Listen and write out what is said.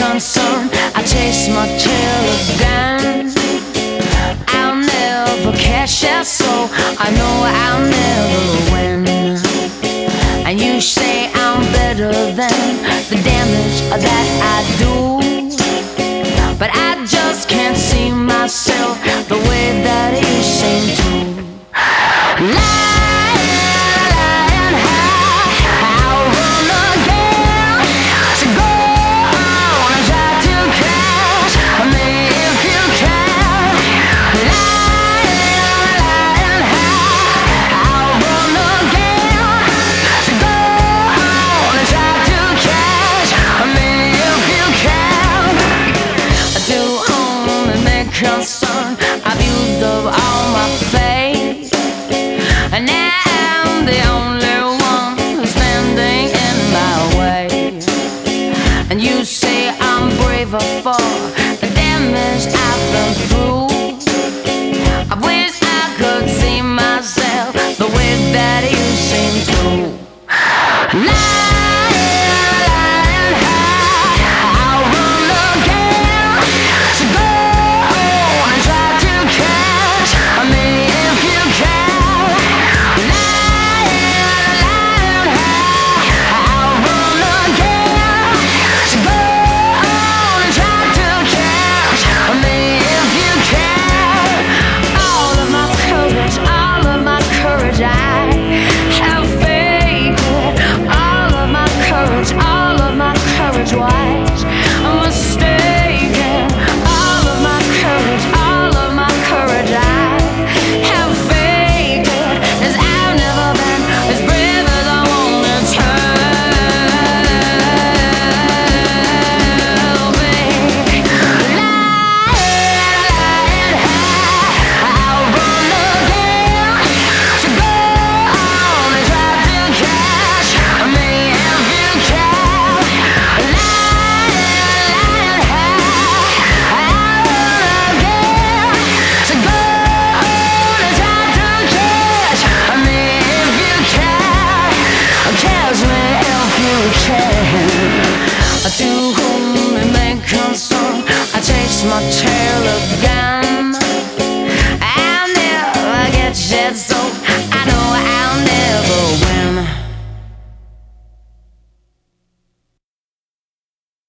concern. I chase my tail again. I'll never catch that so I know I'll never win. And you say I'm better than the damage concern, I've used up all my faith. And now I'm the only one standing in my way. And you say, To whom it may concern I chase my tail again